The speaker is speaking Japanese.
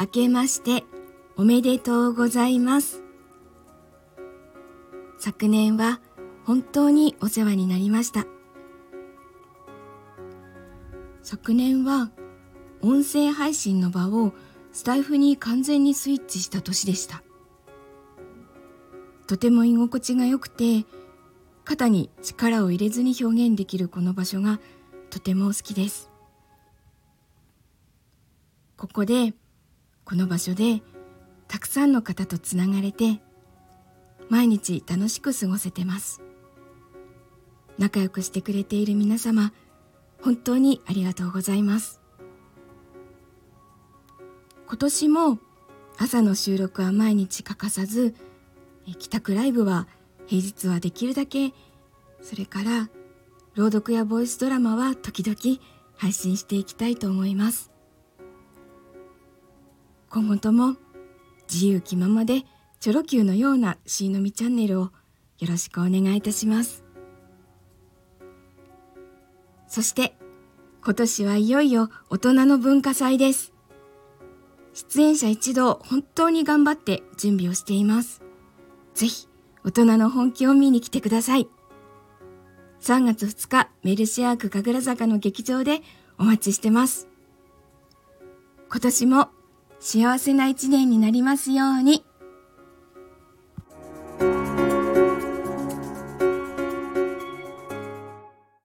明けましておめでとうございます。昨年は本当にお世話になりました。昨年は音声配信の場をスタイフに完全にスイッチした年でした。とても居心地が良くて肩に力を入れずに表現できるこの場所がとても好きです。ここでこの場所でたくさんの方とつながれて毎日楽しく過ごせてます。仲良くしてくれている皆様本当にありがとうございます。今年も朝の収録は毎日欠かさず帰宅ライブは平日はできるだけそれから朗読やボイスドラマは時々配信していきたいと思います。今後とも自由気ままでチョロ Q のようなしーのみチャンネルをよろしくお願いいたしますそして今年はいよいよ大人の文化祭です出演者一同本当に頑張って準備をしていますぜひ大人の本気を見に来てください。3月2日、メルシアーク神楽坂の劇場でお待ちしてます。今年も幸せな一年になりますように。